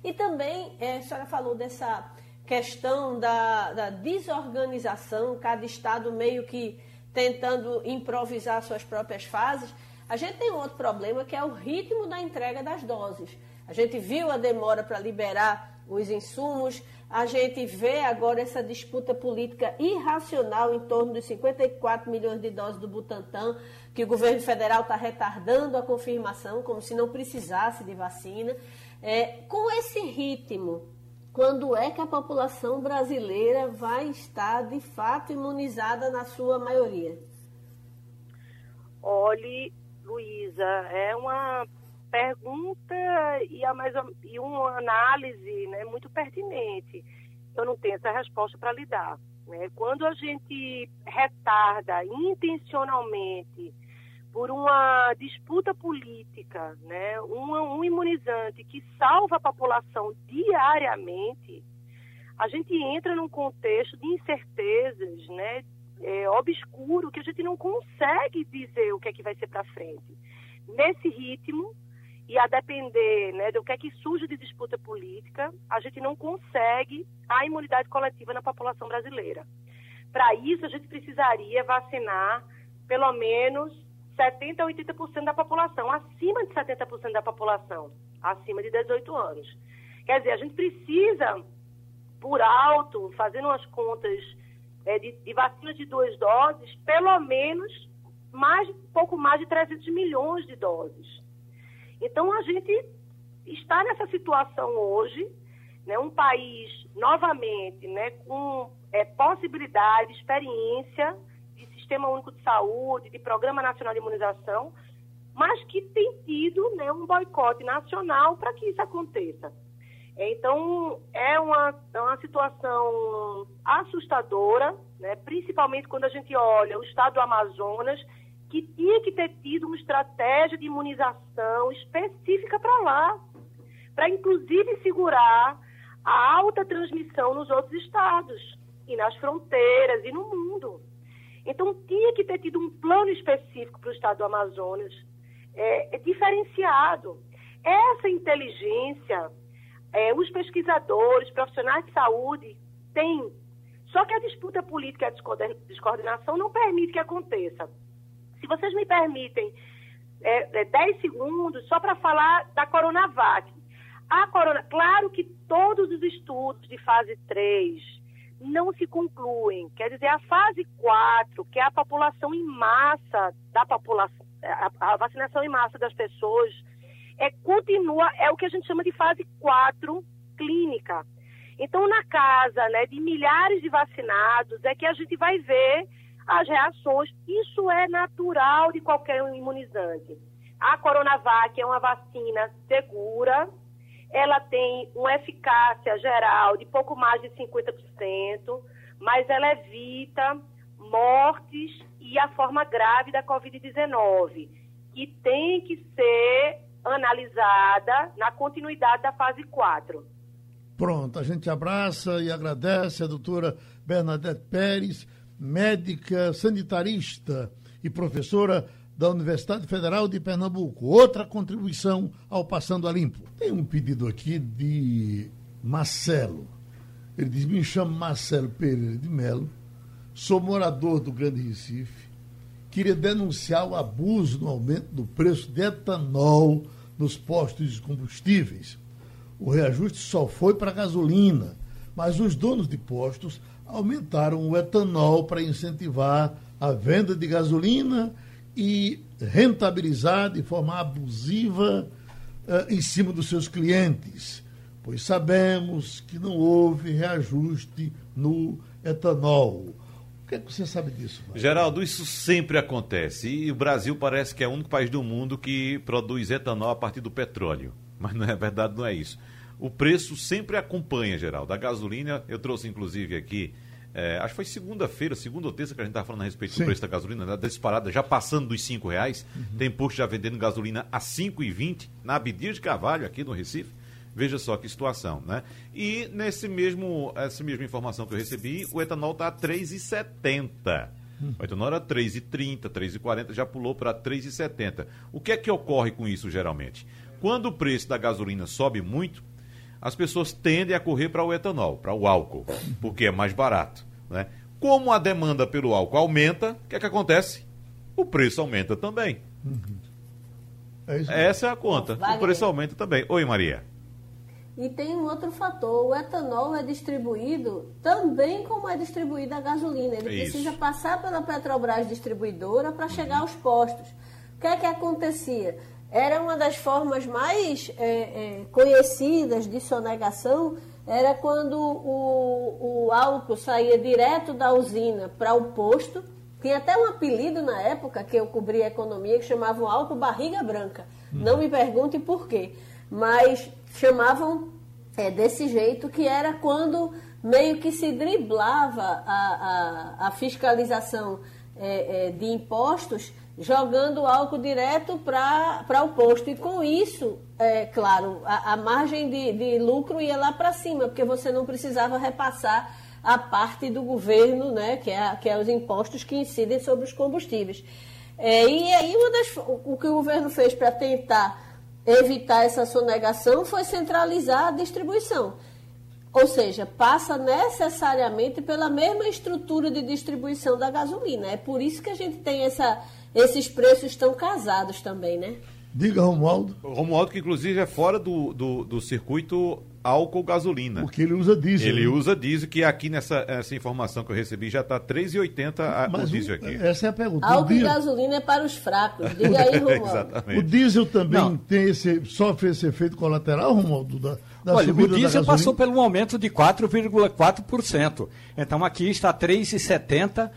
E também, é, a senhora falou dessa questão da, da desorganização, cada estado meio que tentando improvisar suas próprias fases. A gente tem um outro problema que é o ritmo da entrega das doses. A gente viu a demora para liberar os insumos, a gente vê agora essa disputa política irracional em torno dos 54 milhões de doses do Butantan, que o governo federal está retardando a confirmação, como se não precisasse de vacina. É, com esse ritmo, quando é que a população brasileira vai estar de fato imunizada na sua maioria? Olhe, Luísa, é uma pergunta e, a mais, e uma análise né, muito pertinente. Eu não tenho essa resposta para lhe dar. Né? Quando a gente retarda intencionalmente por uma disputa política, né, um, um imunizante que salva a população diariamente, a gente entra num contexto de incertezas, né, é, obscuro, que a gente não consegue dizer o que é que vai ser para frente. Nesse ritmo, e a depender né, do que é que surge de disputa política, a gente não consegue a imunidade coletiva na população brasileira. Para isso, a gente precisaria vacinar pelo menos 70% a 80% da população, acima de 70% da população, acima de 18 anos. Quer dizer, a gente precisa, por alto, fazendo umas contas é, de, de vacinas de duas doses, pelo menos mais, pouco mais de 300 milhões de doses. Então, a gente está nessa situação hoje, né, um país, novamente, né, com é, possibilidade, experiência, Sistema Único de Saúde, de Programa Nacional de Imunização, mas que tem tido né, um boicote nacional para que isso aconteça. Então, é uma, é uma situação assustadora, né, principalmente quando a gente olha o estado do Amazonas, que tinha que ter tido uma estratégia de imunização específica para lá, para inclusive segurar a alta transmissão nos outros estados, e nas fronteiras, e no mundo. Então, tinha que ter tido um plano específico para o estado do Amazonas, é, é diferenciado. Essa inteligência, é, os pesquisadores, profissionais de saúde têm. Só que a disputa política e a descoordenação não permite que aconteça. Se vocês me permitem é, é, 10 segundos só para falar da Coronavac. A corona, claro que todos os estudos de fase 3, não se concluem. Quer dizer, a fase 4, que é a população em massa da população, a, vacinação em massa das pessoas, é, continua, é o que a gente chama de fase 4 clínica. Então, na casa né, de milhares de vacinados, é que a gente vai ver as reações. Isso é natural de qualquer imunizante. A Coronavac é uma vacina segura, ela tem uma eficácia geral de pouco mais de 50%, mas ela evita mortes e a forma grave da Covid-19, que tem que ser analisada na continuidade da fase 4. Pronto, a gente abraça e agradece a doutora Bernadette Pérez, médica sanitarista e professora da Universidade Federal de Pernambuco. Outra contribuição ao Passando a Limpo. Tem um pedido aqui de Marcelo. Ele diz: Me chamo Marcelo Pereira de Melo, sou morador do Grande Recife, queria denunciar o abuso no aumento do preço de etanol nos postos de combustíveis. O reajuste só foi para a gasolina, mas os donos de postos aumentaram o etanol para incentivar a venda de gasolina e rentabilizar de forma abusiva uh, em cima dos seus clientes, pois sabemos que não houve reajuste no etanol. O que, é que você sabe disso? Geraldo, isso sempre acontece. E o Brasil parece que é o único país do mundo que produz etanol a partir do petróleo. Mas não é verdade, não é isso. O preço sempre acompanha, Geraldo. A gasolina, eu trouxe inclusive aqui é, acho que foi segunda-feira, segunda ou terça que a gente estava falando a respeito Sim. do preço da gasolina, né, da disparada já passando dos cinco reais. Uhum. Tem posto já vendendo gasolina a cinco e vinte na Abidia de Carvalho, aqui no Recife. Veja só que situação, né? E nesse mesmo, essa mesma informação que eu recebi, o etanol está a 3,70. Uhum. O etanol era 3,30, 3,40, já pulou para 3,70. O que é que ocorre com isso geralmente? Quando o preço da gasolina sobe muito, as pessoas tendem a correr para o etanol, para o álcool, porque é mais barato. Né? Como a demanda pelo álcool aumenta, o que é que acontece? O preço aumenta também. Uhum. É Essa é a conta. O preço aumenta também. Oi, Maria. E tem um outro fator: o etanol é distribuído também como é distribuída a gasolina. Ele Isso. precisa passar pela Petrobras distribuidora para chegar aos postos. O que é que acontecia? Era uma das formas mais é, é, conhecidas de sonegação, era quando o, o álcool saía direto da usina para o posto. Tinha até um apelido na época que eu cobria a economia que chamavam álcool barriga branca. Não me pergunte por quê, mas chamavam é, desse jeito, que era quando meio que se driblava a, a, a fiscalização é, é, de impostos jogando álcool direto para o posto. E com isso, é claro, a, a margem de, de lucro ia lá para cima, porque você não precisava repassar a parte do governo, né, que, é, que é os impostos que incidem sobre os combustíveis. É, e aí uma das, o que o governo fez para tentar evitar essa sonegação foi centralizar a distribuição. Ou seja, passa necessariamente pela mesma estrutura de distribuição da gasolina. É por isso que a gente tem essa, esses preços estão casados também, né? Diga, Romualdo. Romualdo, que inclusive é fora do, do, do circuito álcool-gasolina. Porque ele usa diesel. Ele né? usa diesel, que aqui nessa essa informação que eu recebi já está R$ 3,80 o diesel aqui. Essa é a pergunta. Álcool e gasolina é para os fracos. Diga aí, [LAUGHS] Romualdo. Exatamente. O diesel também tem esse, sofre esse efeito colateral, Romualdo, da, da Olha, o diesel passou pelo um aumento de 4,4%. Então aqui está R$ 3,70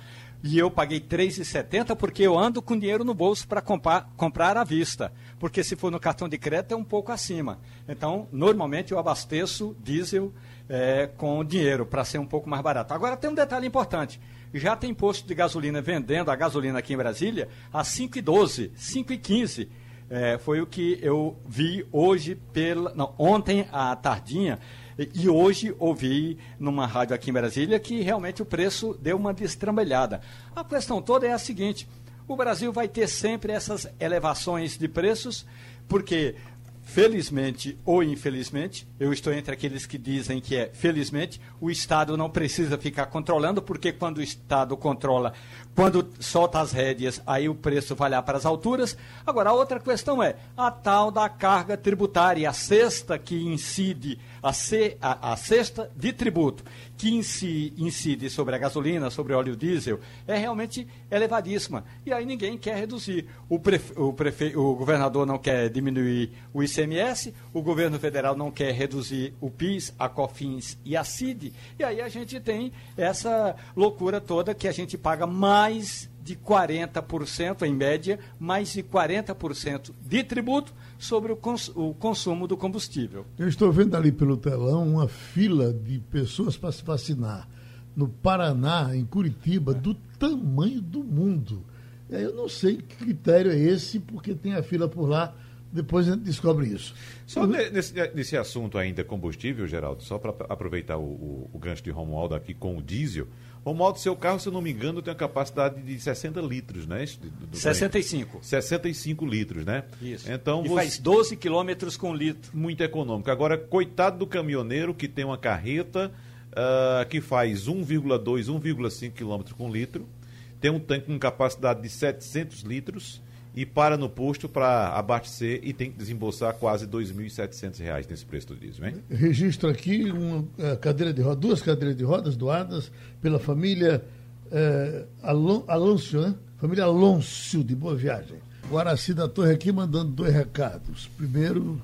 e eu paguei R$ 3,70 porque eu ando com dinheiro no bolso para comprar, comprar à vista. Porque se for no cartão de crédito é um pouco acima. Então, normalmente eu abasteço diesel é, com dinheiro para ser um pouco mais barato. Agora tem um detalhe importante. Já tem posto de gasolina vendendo a gasolina aqui em Brasília a 5,12, 5,15. É, foi o que eu vi hoje pela. Não, ontem à tardinha e hoje ouvi numa rádio aqui em Brasília que realmente o preço deu uma destrambelhada. A questão toda é a seguinte: o Brasil vai ter sempre essas elevações de preços, porque felizmente ou infelizmente, eu estou entre aqueles que dizem que é felizmente, o Estado não precisa ficar controlando, porque quando o Estado controla, quando solta as rédeas, aí o preço vai lá para as alturas. Agora, a outra questão é a tal da carga tributária, a sexta que incide, a, ce, a, a sexta de tributo, que incide sobre a gasolina, sobre o óleo diesel, é realmente elevadíssima. E aí ninguém quer reduzir. O, prefe, o, prefe, o governador não quer diminuir o ICMS, o governo federal não quer reduzir o PIS, a COFINS e a CID. E aí a gente tem essa loucura toda que a gente paga mais de 40%, em média, mais de 40% de tributo sobre o, cons o, consumo do combustível. Eu estou vendo ali pelo telão uma fila de pessoas para se vacinar no Paraná, em Curitiba, do tamanho do mundo. Eu não sei que critério é esse, porque tem a fila por lá. Depois a gente descobre isso. Só nesse, nesse assunto ainda combustível, Geraldo, só para aproveitar o, o, o gancho de Romualdo aqui com o diesel, Romualdo, seu carro, se eu não me engano, tem a capacidade de 60 litros, né? Do, do 65. 65 litros, né? Isso. Então, e você... faz 12 quilômetros com litro. Muito econômico. Agora, coitado do caminhoneiro que tem uma carreta uh, que faz 1,2, 1,5 quilômetros com litro, tem um tanque com capacidade de 700 litros e para no posto para abastecer e tem que desembolsar quase R$ 2.700 nesse preço do diesel, hein? Registro aqui uma uh, cadeira de rodas, duas cadeiras de rodas doadas pela família Alon, Alonso, né? Família Alonso de Boa Viagem. Guaraci da Torre aqui mandando dois recados. Primeiro,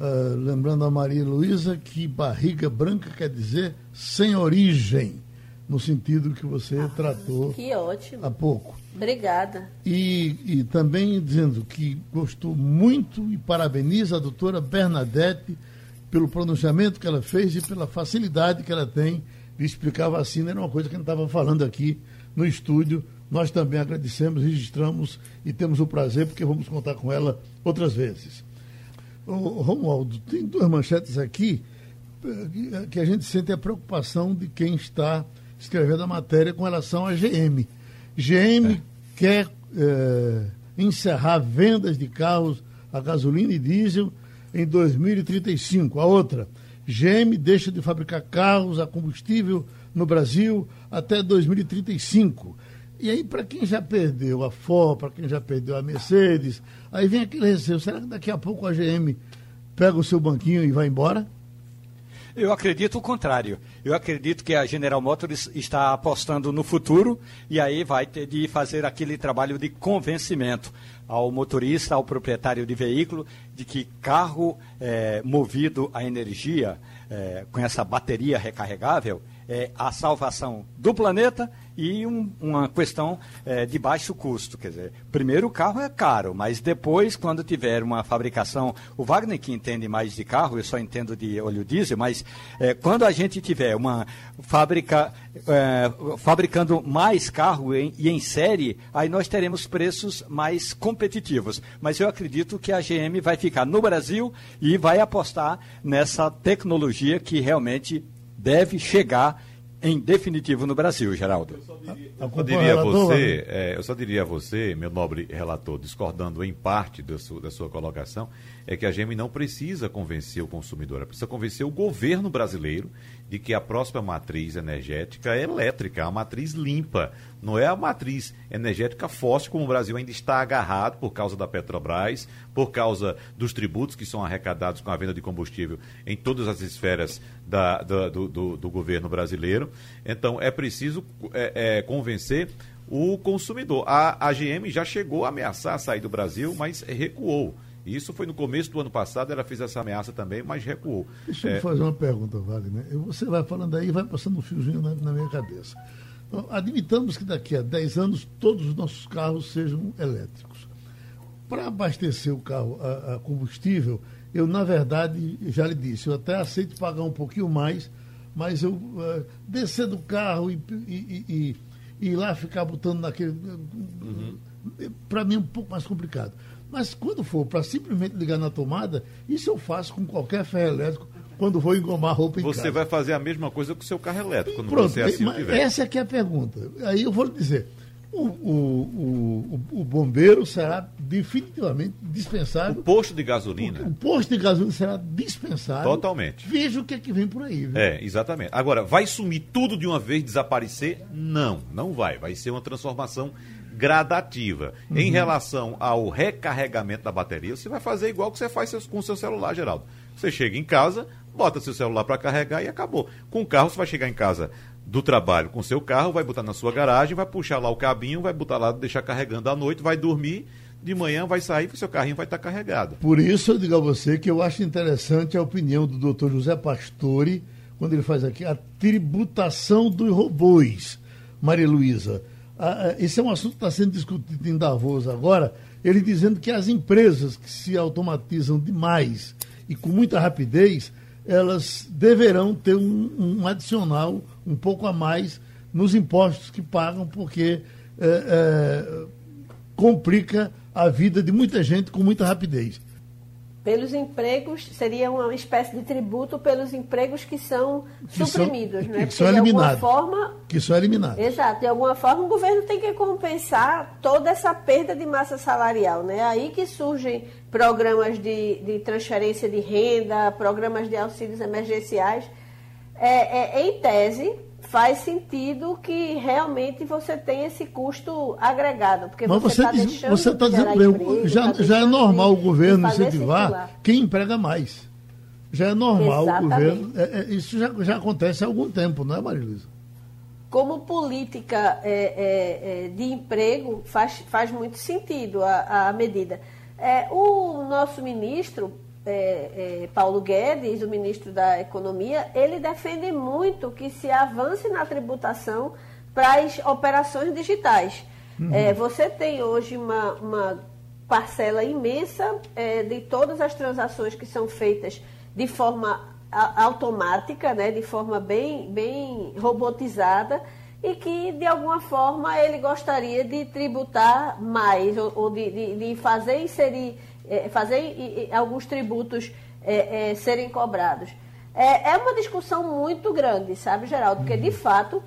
uh, lembrando a Maria Luísa que barriga branca quer dizer sem origem, no sentido que você ah, tratou que ótimo. há pouco. Obrigada. E, e também dizendo que gostou muito e parabeniza a doutora Bernadette pelo pronunciamento que ela fez e pela facilidade que ela tem de explicar a vacina. Era uma coisa que a gente estava falando aqui no estúdio. Nós também agradecemos, registramos e temos o prazer, porque vamos contar com ela outras vezes. Ô, Romualdo, tem duas manchetes aqui eh, que a gente sente a preocupação de quem está escrevendo a matéria com relação à GM. GM é. quer é, encerrar vendas de carros a gasolina e diesel em 2035. A outra, GM deixa de fabricar carros a combustível no Brasil até 2035. E aí, para quem já perdeu a Ford, para quem já perdeu a Mercedes, aí vem aquele receio. Será que daqui a pouco a GM pega o seu banquinho e vai embora? Eu acredito o contrário. Eu acredito que a General Motors está apostando no futuro e aí vai ter de fazer aquele trabalho de convencimento ao motorista, ao proprietário de veículo, de que carro é, movido a energia, é, com essa bateria recarregável, é a salvação do planeta e um, uma questão é, de baixo custo. Quer dizer, primeiro o carro é caro, mas depois, quando tiver uma fabricação, o Wagner que entende mais de carro, eu só entendo de óleo diesel, mas é, quando a gente tiver uma fábrica é, fabricando mais carro em, e em série, aí nós teremos preços mais competitivos. Mas eu acredito que a GM vai ficar no Brasil e vai apostar nessa tecnologia que realmente deve chegar em definitivo no Brasil, Geraldo. Eu só diria, eu só diria a você, é, eu só diria a você, meu nobre relator, discordando em parte sua, da sua colocação, é que a GM não precisa convencer o consumidor, ela precisa convencer o governo brasileiro de que a próxima matriz energética é elétrica, é uma matriz limpa, não é a matriz energética fóssil como o Brasil ainda está agarrado por causa da Petrobras, por causa dos tributos que são arrecadados com a venda de combustível em todas as esferas da, da, do, do, do, governo brasileiro. Então é preciso é, é, convencer o consumidor. A, a GM já chegou a ameaçar sair do Brasil, mas recuou. Isso foi no começo do ano passado, ela fez essa ameaça também, mas recuou. Deixa eu é... fazer uma pergunta, Wagner. Você vai falando aí e vai passando um fiozinho na, na minha cabeça. Então, admitamos que daqui a 10 anos todos os nossos carros sejam elétricos. Para abastecer o carro a, a, combustível, eu, na verdade, já lhe disse, eu até aceito pagar um pouquinho mais, mas eu uh, descer do carro e, e, e, e, ir lá ficar botando naquele. Uhum. Para mim é um pouco mais complicado. Mas quando for para simplesmente ligar na tomada, isso eu faço com qualquer ferro elétrico quando vou engomar roupa em você casa. Vai fazer a mesma coisa com o seu carro elétrico, quando Pronto, você assim tiver. Essa é é a pergunta. Aí eu vou lhe dizer, o, o, o, o, bombeiro será definitivamente dispensável. O posto de gasolina. O, o, posto de gasolina será dispensável. Totalmente. Veja o que é que vem por aí. Viu? É, exatamente. Agora, vai sumir tudo de uma vez, desaparecer? Não, não vai. Vai ser uma transformação gradativa. Uhum. Em relação ao recarregamento da bateria, você vai fazer igual que você faz com o seu celular, Geraldo. Você chega em casa, bota seu celular para carregar e acabou. Com o carro, você vai chegar em casa do trabalho com seu carro, vai botar na sua garagem, vai puxar lá o cabinho, vai botar lá, deixar carregando à noite, vai dormir, de manhã vai sair e seu carrinho vai estar carregado. Por isso eu digo a você que eu acho interessante a opinião do doutor José Pastore, quando ele faz aqui a tributação dos robôs. Maria Luísa, Ah, esse é um assunto que está sendo discutido em Davos agora. Ele dizendo que as empresas que se automatizam demais e com muita rapidez, elas deverão ter um, um adicional um pouco a mais nos impostos que pagam, porque é, é, complica a vida de muita gente com muita rapidez. Pelos empregos, seria uma espécie de tributo pelos empregos que são que suprimidos, são, né? Que são eliminados. Forma, que são eliminados. Exato. De alguma forma, o governo tem que compensar toda essa perda de massa salarial. Né? Aí que surgem programas de, de transferência de renda, programas de auxílios emergenciais. É, é, em tese, faz sentido que realmente você tenha esse custo agregado. Porque Mas você está diz, você tá dizendo emprego, já, tá já é normal o governo incentivar circular. quem emprega mais. Já é normal Exatamente. o governo. É, é, isso já, já acontece há algum tempo, não é, Marilisa? Como política é, é, é, de emprego, faz, faz muito sentido a, a medida. É, o nosso ministro é, é, Paulo Guedes, o ministro da Economia, ele defende muito que se avance na tributação para as operações digitais. Uhum. É, você tem hoje uma, uma parcela imensa é, de todas as transações que são feitas de forma automática, né, de forma bem, bem robotizada, e que, de alguma forma, ele gostaria de tributar mais, ou, ou de, de, de fazer inserir é, fazer e, e, alguns tributos é, é, serem cobrados. É, é, uma discussão muito grande, sabe, Geraldo? Porque, de fato,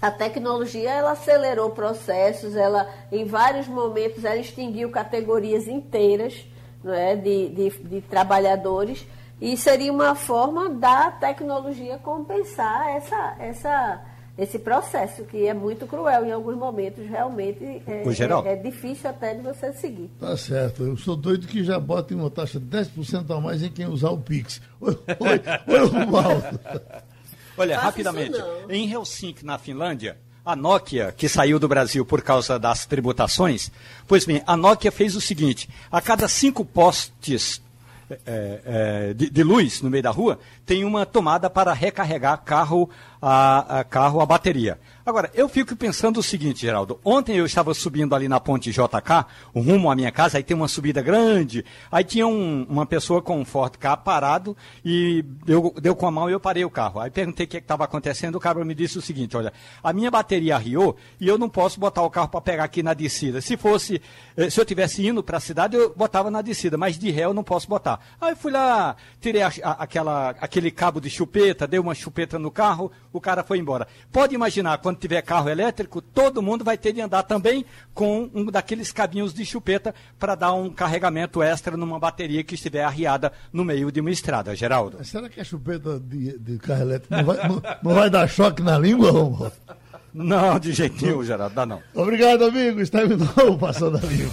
a tecnologia ela acelerou processos, ela, em vários momentos, ela extinguiu categorias inteiras não é, de, de, de trabalhadores e seria uma forma da tecnologia compensar essa, essa esse processo, que é muito cruel em alguns momentos, realmente é, é, é, difícil até de você seguir. Tá certo. Eu sou doido que já botem uma taxa de 10% a mais em quem usar o Pix. [LAUGHS] Oi, oi, oi Olha, Faça rapidamente, em Helsinki, na Finlândia, a Nokia, que saiu do Brasil por causa das tributações, pois bem, a Nokia fez o seguinte: a cada cinco postes é, é, de, de, luz no meio da rua, tem uma tomada para recarregar carro a, a carro a bateria. Agora, eu fico pensando o seguinte, Geraldo. Ontem eu estava subindo ali na ponte JK, rumo à minha casa, aí tem uma subida grande. Aí tinha um, uma pessoa com um Ford K parado e deu, deu com a mão e eu parei o carro. Aí perguntei o que estava acontecendo. O cara me disse o seguinte: olha, a minha bateria arriou e eu não posso botar o carro para pegar aqui na descida. Se fosse, eh, se eu tivesse indo para a cidade, eu botava na descida, mas de ré eu não posso botar. Aí fui lá, tirei a, a, aquela, aquele cabo de chupeta, dei uma chupeta no carro, o cara foi embora. Pode imaginar quando tiver carro elétrico, todo mundo vai ter de andar também com um daqueles cabinhos de chupeta para dar um carregamento extra numa bateria que estiver arriada no meio de uma estrada, Geraldo. Será que a chupeta de, de carro elétrico não vai, não, não vai dar choque na língua, Romulo? Não, de jeito nenhum, Geraldo, dá não. Obrigado, amigo. Terminou o Passando a Limpo.